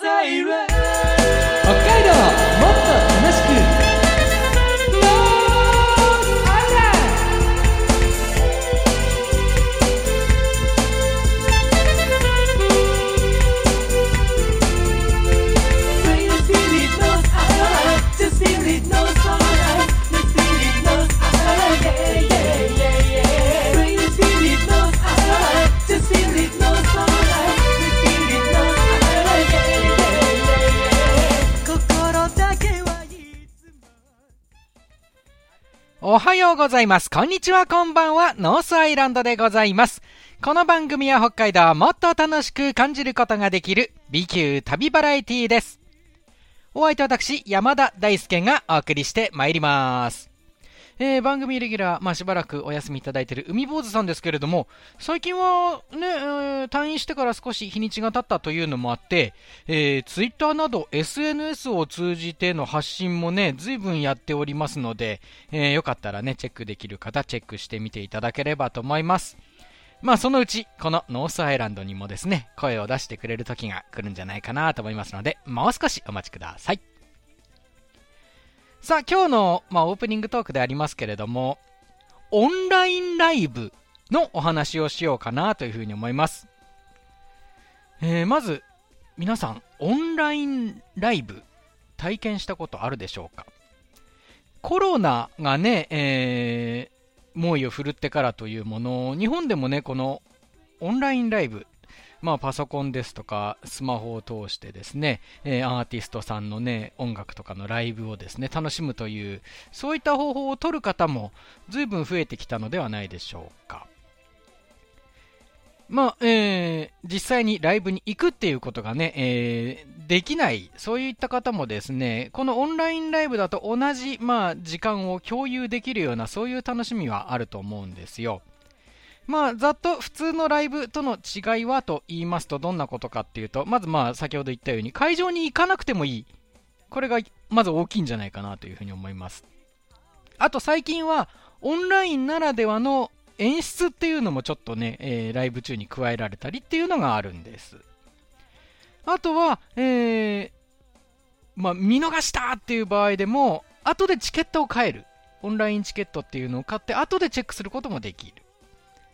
北おはようございます。こんにちは、こんばんは。ノースアイランドでございます。この番組は北海道をもっと楽しく感じることができる B 級旅バラエティです。お相手は私、山田大輔がお送りしてまいります。えー、番組レギュラー、まあ、しばらくお休みいただいている海坊主さんですけれども、最近はね、えー退院してから少し日にちが経ったというのもあって、えー、ツイッターなど SNS を通じての発信もね、随分やっておりますので、えーよかったらね、チェックできる方、チェックしてみていただければと思います。まあ、そのうち、このノースアイランドにもですね、声を出してくれる時が来るんじゃないかなと思いますので、もう少しお待ちください。さあ、今日の、まあ、オープニングトークでありますけれども、オンラインライブのお話をしようかなというふうに思います。えーまず、皆さん、オンラインライブ、体験したことあるでしょうか？コロナがね、えー猛威を振るってからというもの、日本でもね、このオンラインライブ、まあ、パソコンですとか、スマホを通してですね、えーアーティストさんのね、音楽とかのライブをですね、楽しむという、そういった方法を取る方も随分増えてきたのではないでしょうか。まあ、えー実際にライブに行くっていうことがね、えーできない、そういった方もですね、このオンラインライブだと同じ、まあ、時間を共有できるような、そういう楽しみはあると思うんですよ。まあ、ざっと普通のライブとの違いはと言いますと、どんなことかっていうと、まずまあ、先ほど言ったように、会場に行かなくてもいい。これが、まず大きいんじゃないかなというふうに思います。あと最近は、オンラインならではの演出っていうのもちょっとね、えーライブ中に加えられたりっていうのがあるんです。あとは、えーまあ、見逃したっていう場合でも、後でチケットを買える。オンラインチケットっていうのを買って、後でチェックすることもできる。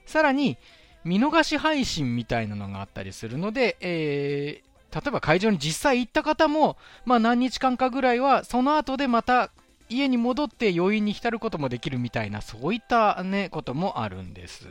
さらに、見逃し配信みたいなのがあったりするので、えー例えば会場に実際行った方も、まあ、何日間かぐらいは、その後でまた家に戻って余韻に浸ることもできるみたいな、そういったね、こともあるんです。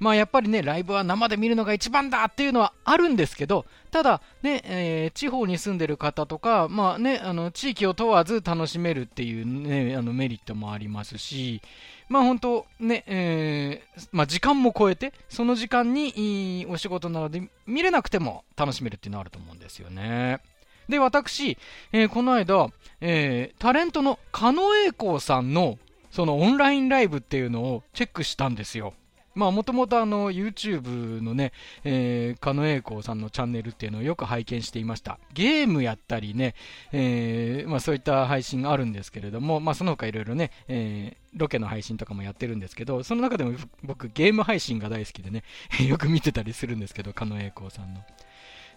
まあやっぱりね、ライブは生で見るのが一番だっていうのはあるんですけど、ただね、えー地方に住んでる方とか、まあね、あの、地域を問わず楽しめるっていうね、あのメリットもありますし、まあ本当ね、えーまあ時間も超えて、その時間にいいお仕事なので見れなくても楽しめるっていうのはあると思うんですよね。で、私、えーこの間、えータレントの狩野英孝さんのそのオンラインライブっていうのをチェックしたんですよ。まあ、もともとあの、YouTube のね、えー、狩野英孝さんのチャンネルっていうのをよく拝見していました。ゲームやったりね、えーまあそういった配信があるんですけれども、まあその他いろいろね、えーロケの配信とかもやってるんですけど、その中でも僕ゲーム配信が大好きでね、よく見てたりするんですけど、狩野英孝さんの。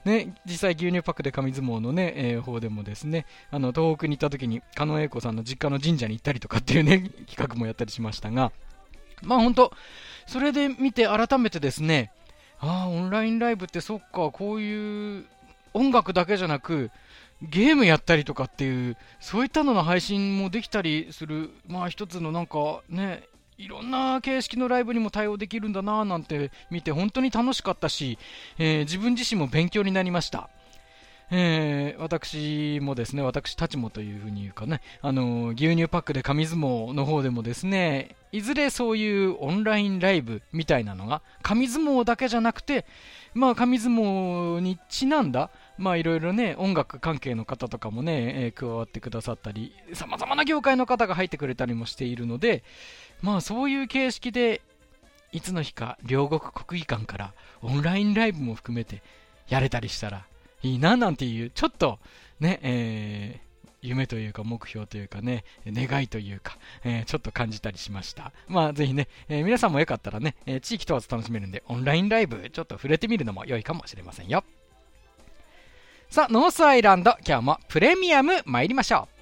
ね、実際牛乳パックで紙相撲のね、えー方でもですね、あの、東北に行った時に、狩野英孝さんの実家の神社に行ったりとかっていうね、企画もやったりしましたが、まあ本当それで見て改めてですね、ああ、オンラインライブってそっか、こういう音楽だけじゃなく、ゲームやったりとかっていう、そういったのの配信もできたりする、まあ一つのなんかね、いろんな形式のライブにも対応できるんだなぁなんて見て本当に楽しかったし、えー自分自身も勉強になりました。えー私もですね、私たちもというふうに言うかね、あの牛乳パックで紙相撲の方でもですね、いずれそういうオンラインライブみたいなのが、紙相撲だけじゃなくて、まあ紙相撲にちなんだ、まあいろいろね、音楽関係の方とかもね、えー加わってくださったり、様々な業界の方が入ってくれたりもしているので、まあそういう形式で、いつの日か両国国技館からオンラインライブも含めてやれたりしたらいいななんていう、ちょっとね、えー夢というか目標というかね、願いというか、えーちょっと感じたりしました。まあぜひね、えー皆さんもよかったらね、えー地域問わず楽しめるんで、オンラインライブちょっと触れてみるのも良いかもしれませんよ。さあノースアイランド今日もプレミアム参りましょう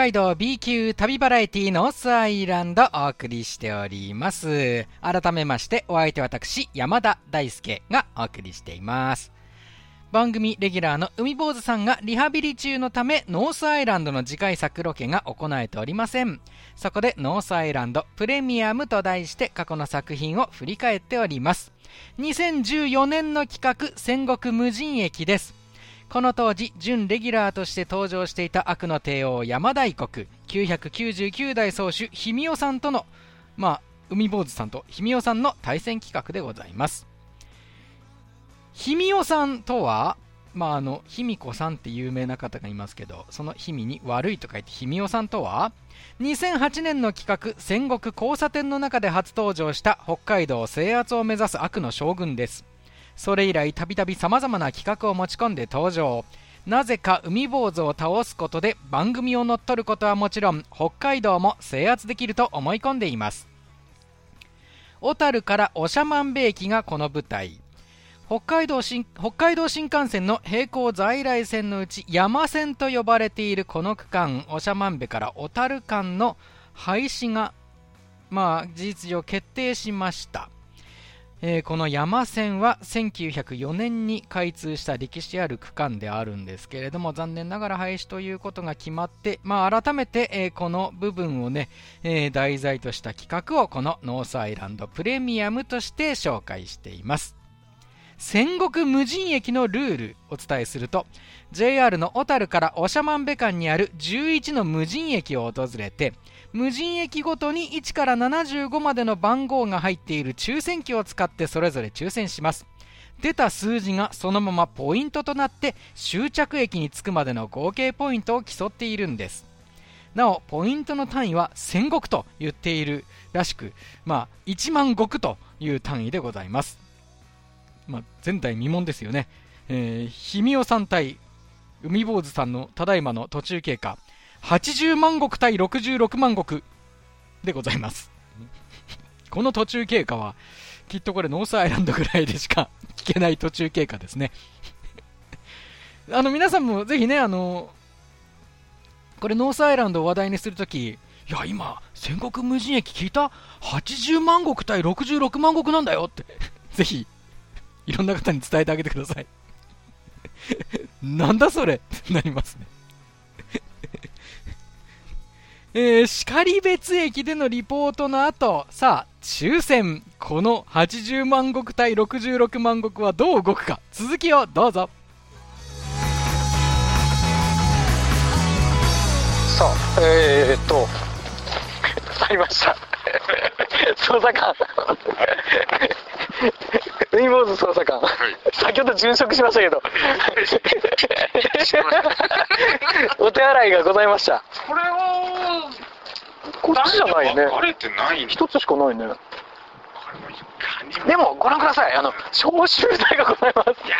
海道 B 級旅バラエティノースアイランドお送りしております。改めましてお相手私山田大輔がお送りしています。番組レギュラーの海坊主さんがリハビリ中のためノースアイランドの次回作ロケが行えておりません。そこでノースアイランドプレミアムと題して過去の作品を振り返っております。2014年の企画戦国無人駅です。この当時、準レギュラーとして登場していた悪の帝王山大国、999代宗主、氷見尾さんとの、まあ、海坊主さんと氷見尾さんの対戦企画でございます。氷見尾さんとは、まあ、あの、卑弥呼さんって有名な方がいますけど、その卑弥に悪いと書いて氷見尾さんとは、2008年の企画、戦国交差点の中で初登場した北海道制圧を目指す悪の将軍です。それ以来たびたびさまざまな企画を持ち込んで登場。なぜか海坊主を倒すことで番組を乗っ取ることはもちろん北海道も制圧できると思い込んでいます。小樽から長万部駅がこの舞台。北海道新北海道新幹線の並行在来線のうち山線と呼ばれているこの区間長万部から小樽間の廃止がまあ事実上決定しました。えーこの山線は1904年に開通した歴史ある区間であるんですけれども残念ながら廃止ということが決まって、まあ、改めて、えーこの部分をね、えー題材とした企画をこのノースアイランドプレミアムとして紹介しています。戦国無人駅のルールお伝えすると JR の小樽から長万部間にある11の無人駅を訪れて無人駅ごとに1から75までの番号が入っている抽選機を使ってそれぞれ抽選します。出た数字がそのままポイントとなって終着駅に着くまでの合計ポイントを競っているんです。なおポイントの単位は戦国と言っているらしくまあ1万石という単位でございます。まあ、前代未聞ですよね。えー、氷見尾さん対海坊主さんのただいまの途中経過、80万石対66万石でございます。この途中経過は、きっとこれノースアイランドぐらいでしか 聞けない途中経過ですね。あの、皆さんもぜひね、あの、これノースアイランドを話題にするとき、いや、今、戦国無人駅聞いた ?80 万石対66万石なんだよって、ぜひ、いろんな方に伝えてあげてください。なんだそれってなりますね。えー、然別駅でのリポートの後、さあ、抽選。この80万石対66万石はどう動くか。続きをどうぞ。さあ、えー、っと、去りました。捜査官。海坊主捜査官。先ほど殉職しましたけど。お手洗いがございました。これは、こっちじゃないね。あれってない一つしかないね。でも、ご覧ください。あの、消臭剤がございます。いや、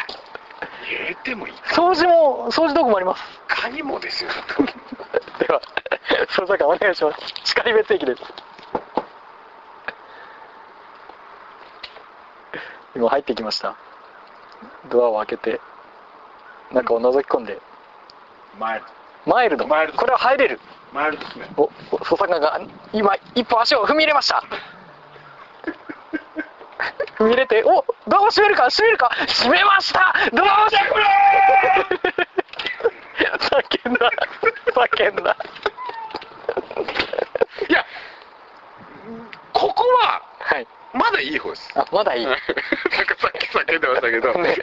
てもいいか掃除も、掃除道具もあります。かにもですよ。では、捜査官お願いします。然別駅です。今入ってきました。ドアを開けて、中を覗き込んで、マイルマイルド。マイルド。これは入れる。マイルですね。お、お捜査官が今、一歩足を踏み入れました。踏み入れて、おドアを閉めるか閉めるか。閉めました。ドアを閉め叫んだ叫んだははいまだいい方です。あまだいい。なんかさっき叫んでましたけど、ね。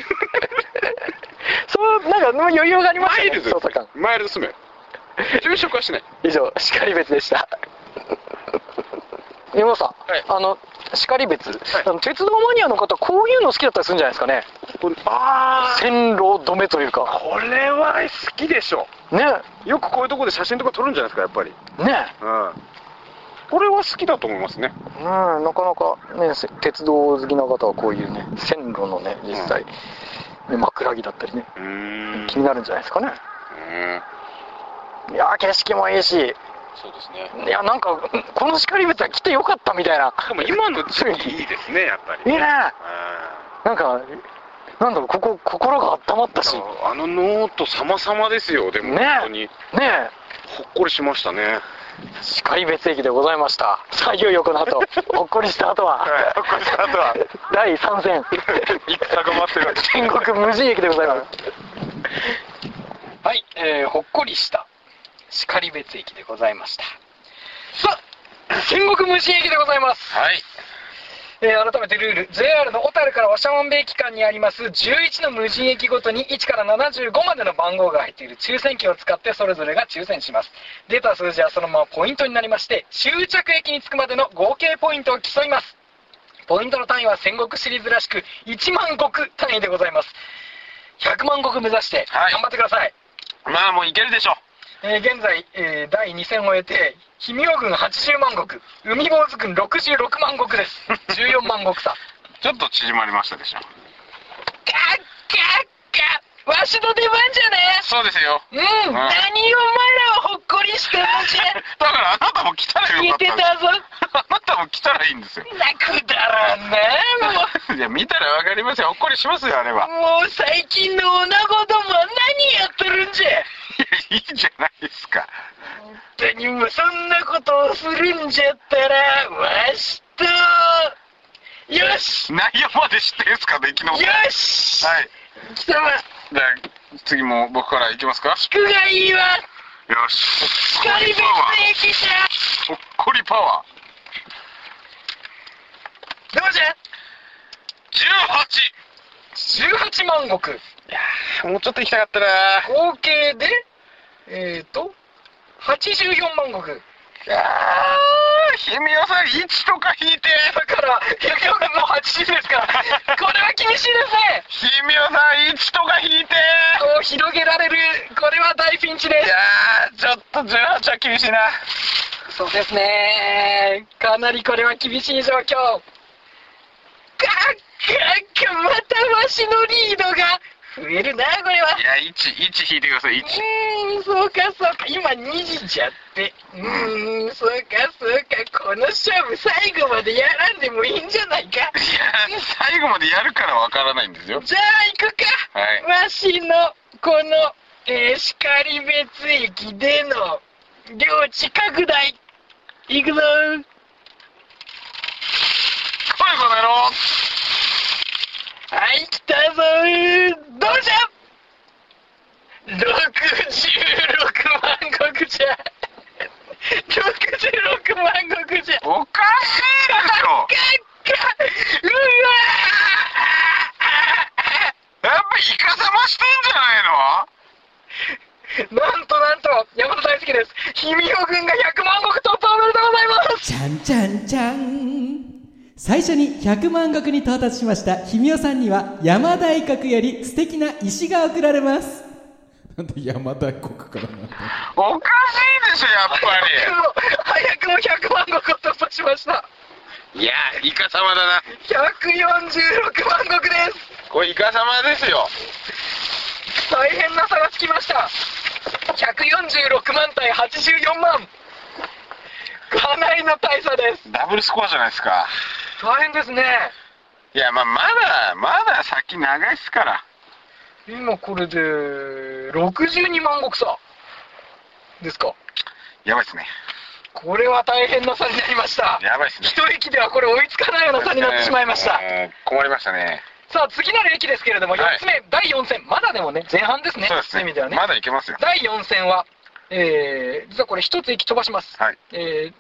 そうなんか余裕がありましたね。マイルド捜査官マイルドスメル昼食はしない。以上叱別でした。山本さん、はい。あの叱別、あの鉄道マニアの方こういうの好きだったりするんじゃないですかね。ああ線路止めというか。これは好きでしょ。ね。よくこういうところで写真とか撮るんじゃないですかやっぱり。ね。うんこれは好きだと思いますね。うんなかなかねせ鉄道好きな方はこういうね線路のね実際、ね枕木だったりねうーん。気になるんじゃないですかね。うん。いやー景色もいいし。そうですね。いやなんかうんこの叱別は来てよかったみたいな。でも今の時期いいですねやっぱり。いいね。うなんかなんだろうここ心が温まったし。んあのノート様々ですよでもね。本当に。ね。えほっこりしましたね叱別駅でございました。さあいよいよこの後ほっこりした後は、はい。ほっこりした後は。第3戦。戦が待ってる。天国無人駅でございます。はい、えー、ほっこりした。叱別駅でございました。さあ戦国無人駅でございます。はいえー改めてルール。JR の小樽から長万部駅間にあります11の無人駅ごとに1から75までの番号が入っている抽選機を使ってそれぞれが抽選します。出た数字はそのままポイントになりまして終着駅に着くまでの合計ポイントを競います。ポイントの単位は戦国シリーズらしく1万石単位でございます。100万石目指してはい。頑張ってください、まあもういけるでしょえー現在、えー第2戦を終えて氷見尾軍80万石海坊主軍66万石です。14万石差。ちょっと縮まりましたでしょ。カッカッカわしの出番じゃねそうですよ。うん、何お前らはほっこりしてるのじゃ。だからあなたも来たらよかったてたぞ。あなたも来たらいいんですよ。なくだらんなも いや見たらわかりますよ。ほっこりしますよあれは。うもう最近の女子どもは何やってるんじゃ。いやいいじゃないですか。本当にもうそんなことをするんじゃったらわしと。よし。内容まで知ってんすかね昨日よし。はい。貴様じゃあ次も僕からいきますか？聞くがいいわ。よし。光別駅じゃほっこりパワどうじゃー18 18万石。いやーもうちょっと行きたかったな。合計でえっ、ー、と84万石。いやーひみおさん1とか引いてだから結局もう80ですから。これは厳しいですねひみおさん1とか引いて。こう広げられるこれは大ピンチです。いやーちょっと18は厳しいな。そうですね。かなりこれは厳しい状況。ガッガッガまたわしのリードが増えるなこれは。いや11引いてくださいう1ーんそうかそうか。今2時じゃって。うーんそうかそうかこの勝負最後までやらんでもいいんじゃないか。いや最後までやるからわからないんですよ。じゃあ行くか、はい。わしのこの、えー、叱別駅での領地拡大。行くぞ来いこの野郎はい来たぞどうじゃ66万石じゃ。66万石じゃ。おかしいでしょカッカうわやっぱイカサマしてんじゃないのなんとなんと山田大好きです。氷見尾軍が100万石突破おめでとうございます。ちゃんちゃんちゃん最初に100万石に到達しましたひみおさんには山大国より素敵な石が贈られます。なんで山大国からなんだおかしいでしょやっぱ早くも早くも100万石を突破しました。りいやイカサマだな。146万石です。これイカサマですよ。大変な差がつきました。146万対84万。かなりの大差です。ダブルスコアじゃないですか大変ですね。いやまあまだまだ先長いっすから。今これで62万石差ですか。やばいっすね。これは大変な差になりました。やばいっすね。一駅ではこれ追いつかないような差になってしまいました。うん困りましたね。さあ次なる駅ですけれどもはい。4つ目、第4戦。まだでもね前半ですね。そうですね。意味ではね。まだいけますよ。第4戦は、えー、実はこれ一つ駅飛ばします、はい。えー、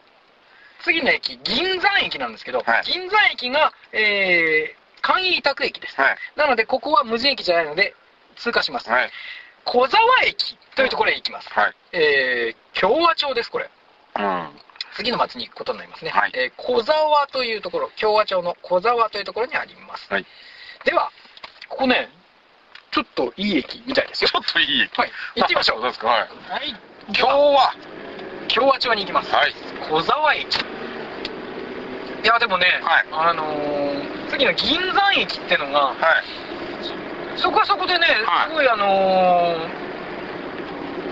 次の駅、銀山駅なんですけど、はい銀山駅が、えー、簡易委託駅です。はい。なので、ここは無人駅じゃないので、通過します。はい。小沢駅というところへ行きます。はい。えー、共和町です、これ。うん。次の町に行くことになりますね。はいえー小沢というところ、共和町の小沢というところにあります。はいでは、ここね、ちょっといい駅みたいですよち。ょっといい。はい、行ってみましょう。そうですか。はい。はい、今日は、共和町に行きます。はい。小沢駅。いや、でもね、はいあのー次の銀山駅ってのが、はい。そこはそこでね、はいすごいあのー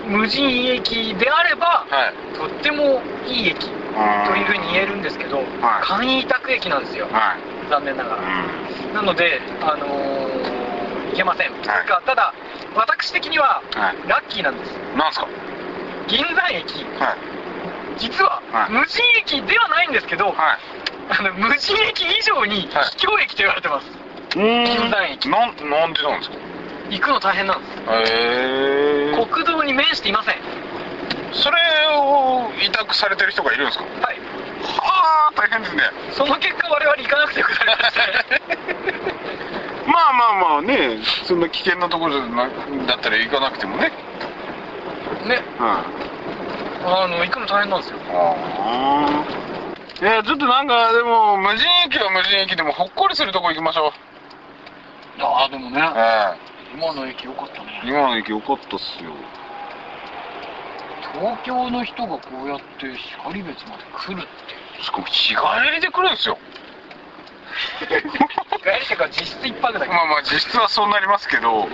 無人駅であれば、はい。とってもいい駅というふうに言えるんですけど、はい簡易委託駅なんですよ、はい。残念ながら。うん。なので、あのー、いけません。といただ、私的には、はい。ラッキーなんです。なんすか？銀山駅、はい。実は、はい無人駅ではないんですけど、はい。あの無人駅以上にはい秘境駅と言われてます。うん銀山駅なん、なんでなんですか？行くの大変なんです。へえ。国道に面していません。それを委託されてる人がいるんですか？はい。はあ、大変ですね。その結果、我々行かなくてよくなりましたね。まあまあまあね、そんな危険なところだったら行かなくてもね。ね、はあの、行くの大変なんですよ。い。ああ。いや、ちょっとなんか、でも、無人駅は無人駅でもほっこりするとこ行きましょう。ああ、でもね、は今の駅良かったねい。。今の駅良かったっすよ。東京の人がこうやって光別まで来るって。しかも日帰りで来るんですよ。日帰りってか実質一泊だけど。まあまあ、実質はそうなりますけど、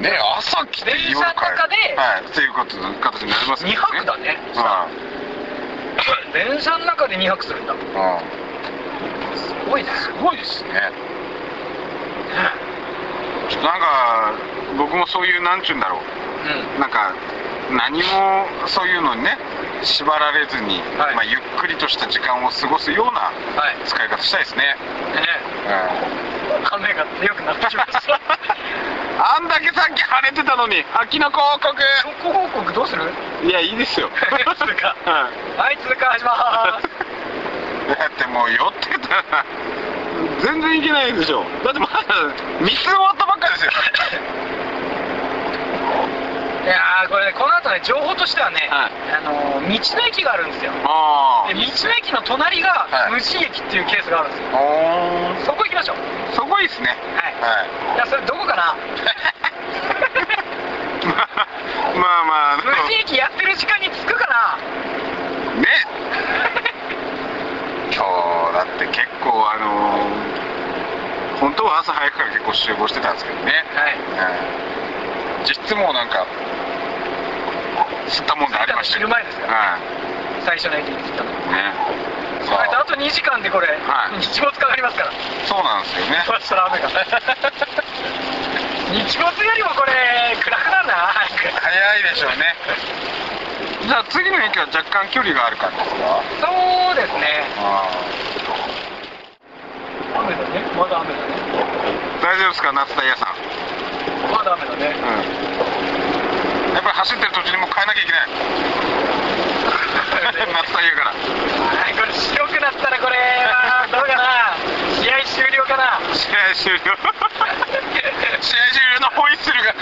ね、朝来て電車の中ではい、っていうこと形になります2泊だね。はい。電車の中で2泊するんだ。うん。すごいね。すごいですね。ちょっとなんか、僕もそういう、なんちゅうんだろうん。う。なんか、何もそういうのにね、縛られずに、はいまあ、ゆっくりとした時間を過ごすようなはい。使い方したいですね。ねうん。雨が強くなってきました。あんだけさっき晴れてたのに、秋の広告速報報告どうする？いや、いいですよ。通過はいはい、通過しまーす。だってもう酔ってたら全然いけないでしょだってまだ3つ終わったばっかですよいやー、これね、この後ね、情報としてはね、はい。あのー、道の駅があるんですよ。あで、道の駅の隣がはい。無人駅っていうケースがあるんですよ。あそこ行きましょう。そこいいっすね。はい。はい。いや、それどこかな？まあまあ無人駅やってる時間に着くかな？ね。今日だって結構あのー本当は朝早くから結構集合してたんですけどね、はい。はい実質もうなんか吸ったもんがありました昼前ですよは最初の駅に着いたの。いねあと2時間でこれ、はい日没かかりますから。そうなんですよねそしたら雨が。日没よりもこれ、暗くなるな、早いでしょうねじゃあ次の駅は若干距離がある感じですか？そうですね。あ雨だね。まだ雨だね。ー大丈夫ですか夏タイヤさん？まだ雨だね。うんやっぱり走ってる途中にもう変えなきゃいけない。夏タイヤから。はい。これ白くなったらこれはどうかな？試合終了かな？試合終了。試合終了のホイッスルが。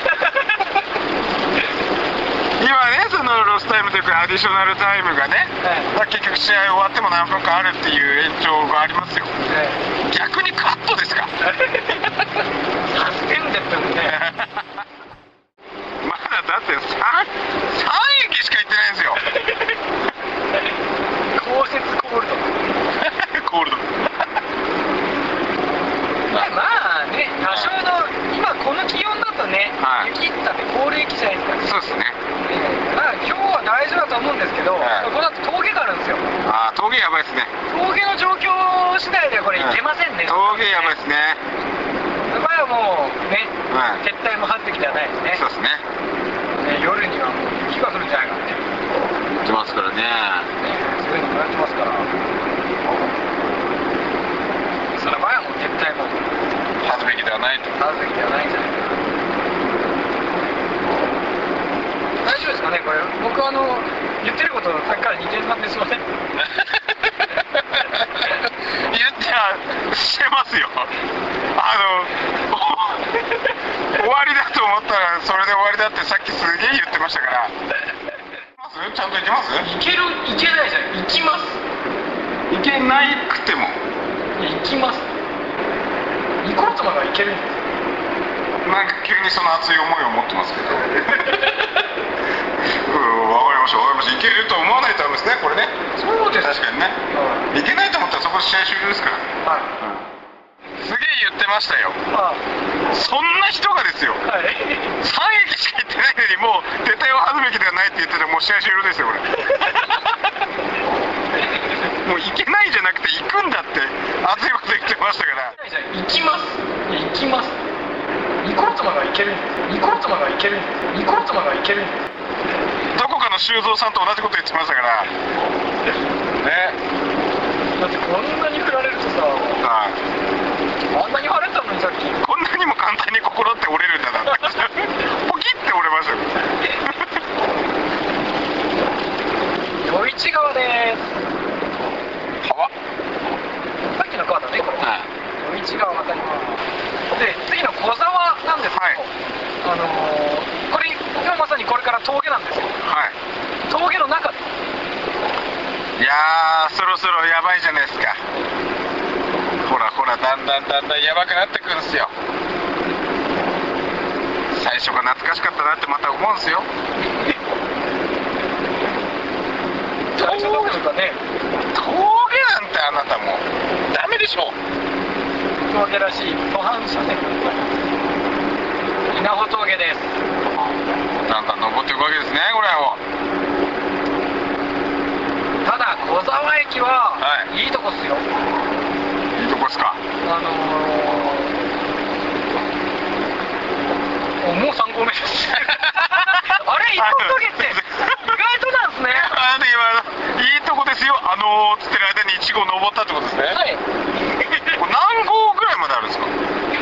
今ねそのロスタイムというかアディショナルタイムがね、まあ、結局試合終わっても何分かあるっていう延長がありますよ。逆にカットですか？サスペンデッドにね。まだだって 3, 三駅しか行ってないんですよ。降雪コールド。コールドまあまあね多少の今この気温だとね、はい。雪ってコール駅じゃないですか。そうですね。まあ今日は大丈夫だと思うんですけど、はい。この後峠があるんですよ。ああ峠やばいですね。峠の状況次第ではこれ行けませんね、峠やばいですね。その場合はもうねはい。撤退もはってきではないですね。そうですねね夜にはもう雪が降るんじゃないかって、ね、行ってますからね。そういうのもやってますから。その場合はもう撤退も恥ずべきではないと。なるべきではないんじゃないかな大丈夫ですかねこれ。僕あの言ってることさっきから似てる感じですいません。してますよ。あの思ったらそれで終わりだってさっきすげえ言ってましたから。行きます？ちゃんと行きます？行ける？行けないじゃん。行きます。行けないくても。行きます。行こうと思えば行ける。んですなんか急にその熱い思いを持ってますけど。うん分かりました。分かりました。行けると思わないとダメですねこれね。そうです。確かにね。行けないと思ったらそこで試合終了ですから。はい。すげえ言ってましたよ。あそんな人がですよ。はい。3駅しか行ってないのにもう撤退を恥ずべきではないって言ってたらもう試合終了ですよこれ。もう行けないじゃなくて行くんだって熱いこと言ってましたから。行きます。行きます。行こうと思えば行ける。んです行こうと思えば行ける。んです行こうと思えば行ける。どこかの修造さんと同じこと言ってましたから。ね。だってこんなに振られるとさはい。あんなに晴れたのにさっきにも簡単に心って折れるんだなって。ポキって折れましたよ余市川です川さっきの川だね。これはい余市川渡りで次の小沢なんですけど、はい。あのー、これ今まさにこれから峠なんですよ。はい。峠の中で。いやーそろそろやばいじゃないですか。ほらほらだんだんだんだんやばくなってくるんですよ最初が懐かしかったなってまた思うんですよ。最初どうですかね。峠なんてあなたもうダメでしょ。峠らしい途半車線稲穂峠です。だんだん登っていくわけですねこれをただ小沢駅は、はい。いいとこっすよ。いいとこっすか。あのー、おもう3合目ですあれ一本峠って意外となんですね。あの今いいとこですよ。あのー、つってる間に1号登ったってことですね、はい。何号ぐらいまであるんですか？い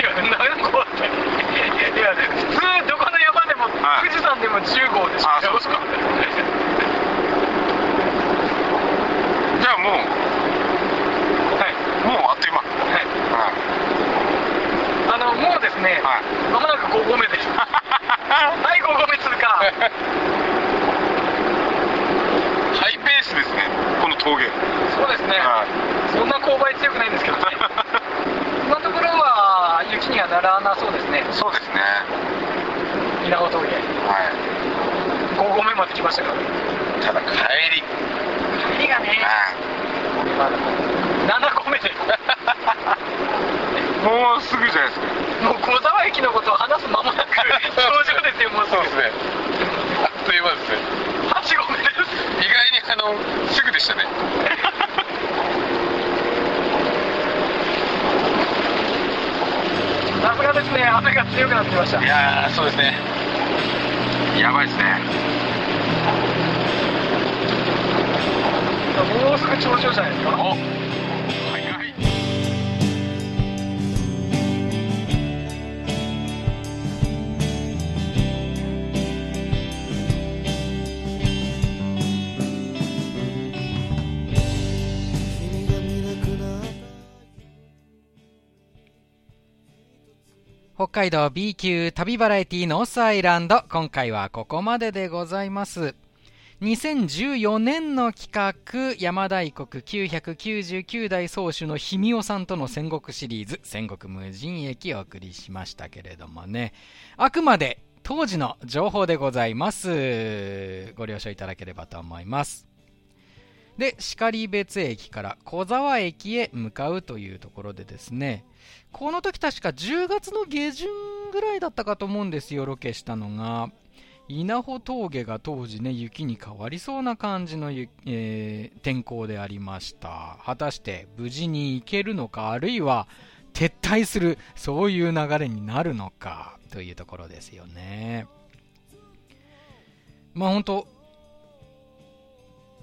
や何合って。いや普通どこの山でも、はい。富士山でも10号でしょ。あそうですか。じゃあもうはいもうあっという間はいはあのもうですね、はいまもなく5合目です。はい5合目通過。ハイペースですねこの峠。そうですね、はそんな勾配強くないんですけどね。今のところは雪にはならなそうですね。そうですね。稲穂峠。はい。5合目まで来ましたから。ただ帰り。帰りがね。まだ7合目で。す もうすぐじゃないですか。もう小沢駅のことを話す間もなく表情ですよもうすぐね。あっという間です。ね8合目です。意外にあのすぐでしたね。さすがですね。雨が強くなってきました。いやーそうですね。やばいですね。もうすぐ頂上じゃないですか？お北海道 B 級旅バラエティノースアイランド。今回はここまででございます。2014年の企画山大国999代宗主の氷見尾さんとの戦国シリーズ戦国無人駅をお送りしましたけれどもね。あくまで当時の情報でございます。ご了承いただければと思います。で然別駅から小沢駅へ向かうというところでですね。この時確か10月の下旬ぐらいだったかと思うんですよ、ロケしたのが。稲穂峠が当時ね、雪に変わりそうな感じの、えー天候でありました。果たして無事に行けるのか、あるいは撤退する、そういう流れになるのか、というところですよね。まあ本当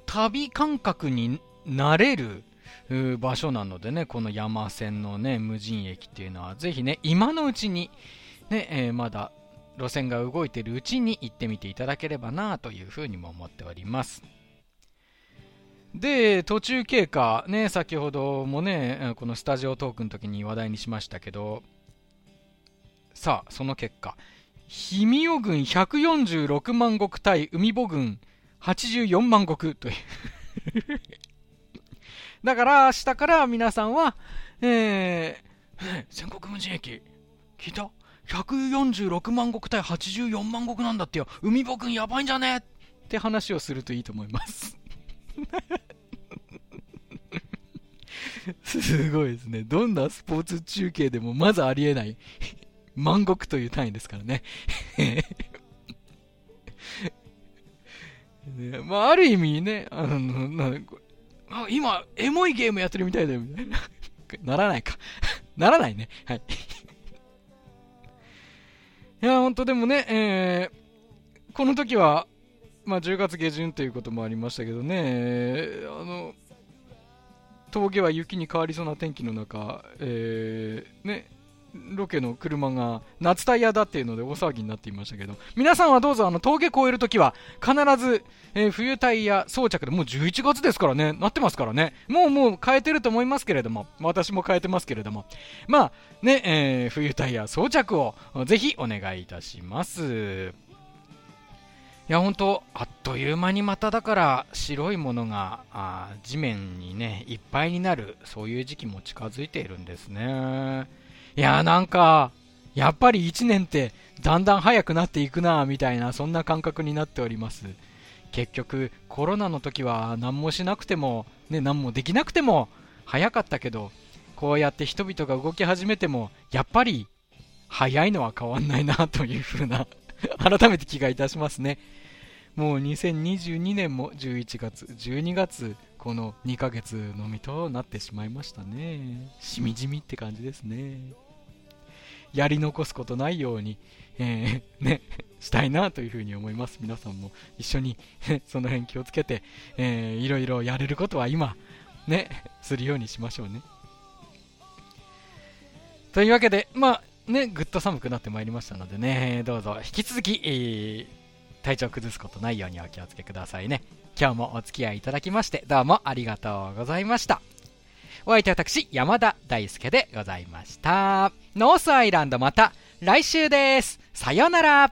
旅感覚になれる場所なのでね、この山線のね、無人駅っていうのは、ぜひね、今のうちに、ね、えーまだ路線が動いてるうちに行ってみていただければなというふうにも思っております。で、途中経過、ね、先ほどもね、このスタジオトークの時に話題にしましたけど、さあ、その結果、氷見尾軍146万石対海母軍84万石というだから、明日から皆さんは、えー、全国無人駅、聞いた ?146 万石対84万石なんだってよ。海母軍やばいんじゃね？って話をするといいと思います すごいですね。どんなスポーツ中継でもまずありえない万石という単位ですからね ねまあ、ある意味ね、あの、なんあ今、エモいゲームやってるみたいだよ、みたいな。ならないか。ならないね。はい。いや、ほんとでもね、えー、この時は、まあ、10月下旬ということもありましたけどね、あの、峠は雪に変わりそうな天気の中、えー、ね、ロケの車が夏タイヤだっていうので大騒ぎになっていましたけど、皆さんはどうぞあの峠越えるときは必ず、えー、冬タイヤ装着でもう11月ですからね、なってますからね、もうもう変えてると思いますけれども、私も変えてますけれども、まあね、えー、冬タイヤ装着をぜひお願いいたします。いや本当あっという間にまただから白いものがあ地面にねいっぱいになるそういう時期も近づいているんですね。いやなんか、やっぱり1年ってだんだん早くなっていくなみたいなそんな感覚になっております。結局コロナの時は何もしなくても、ね、何もできなくても早かったけどこうやって人々が動き始めてもやっぱり早いのは変わんないなというふうな改めて気がいたしますね。もう2022年も11月12月この2ヶ月のみとなってしまいましたね。しみじみって感じですね。やり残すことないように、えー、ね、したいなというふうに思います。皆さんも一緒にその辺気をつけて、えー、いろいろやれることは今、ね、するようにしましょうね。というわけで、まあ、ね、ぐっと寒くなってまいりましたのでね、どうぞ引き続き、えー、体調崩すことないようにお気をつけくださいね。今日もお付き合いいただきまして、どうもありがとうございました。お相手は私、山田大輔でございました。ノースアイランドまた来週です。さようなら。